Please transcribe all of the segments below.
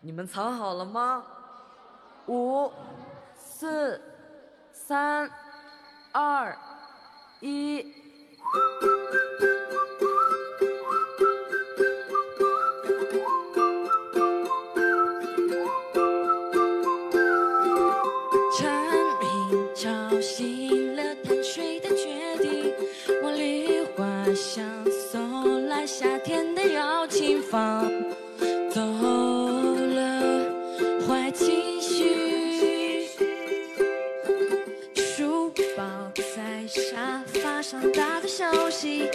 你们藏好了吗？五、四、三、二、一。蝉鸣吵醒了贪睡的绝顶，茉莉花香送来夏天的邀请。放。猫在沙发上打盹休息，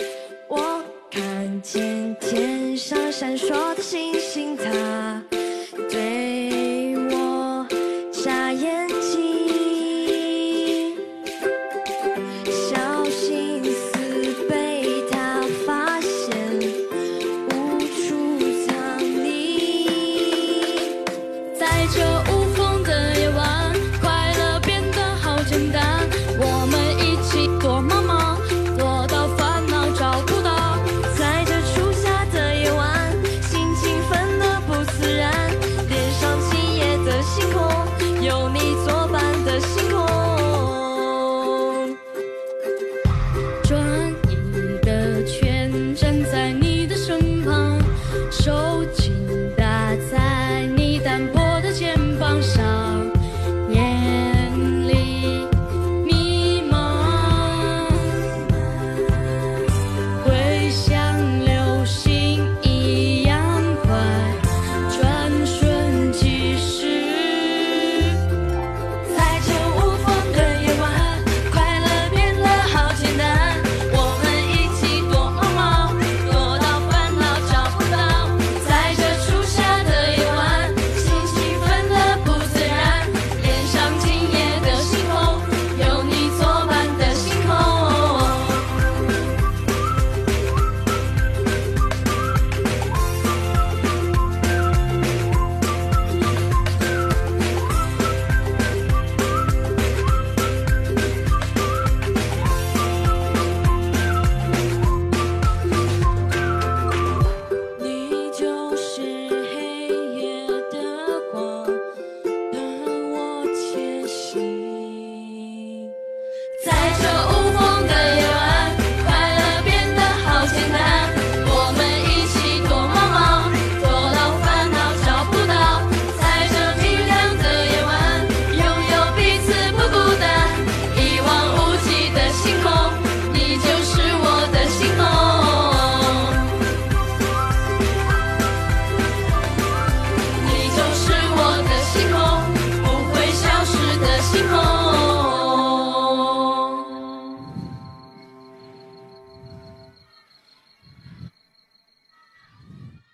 我看见天上闪烁的星星，它对我眨眼睛。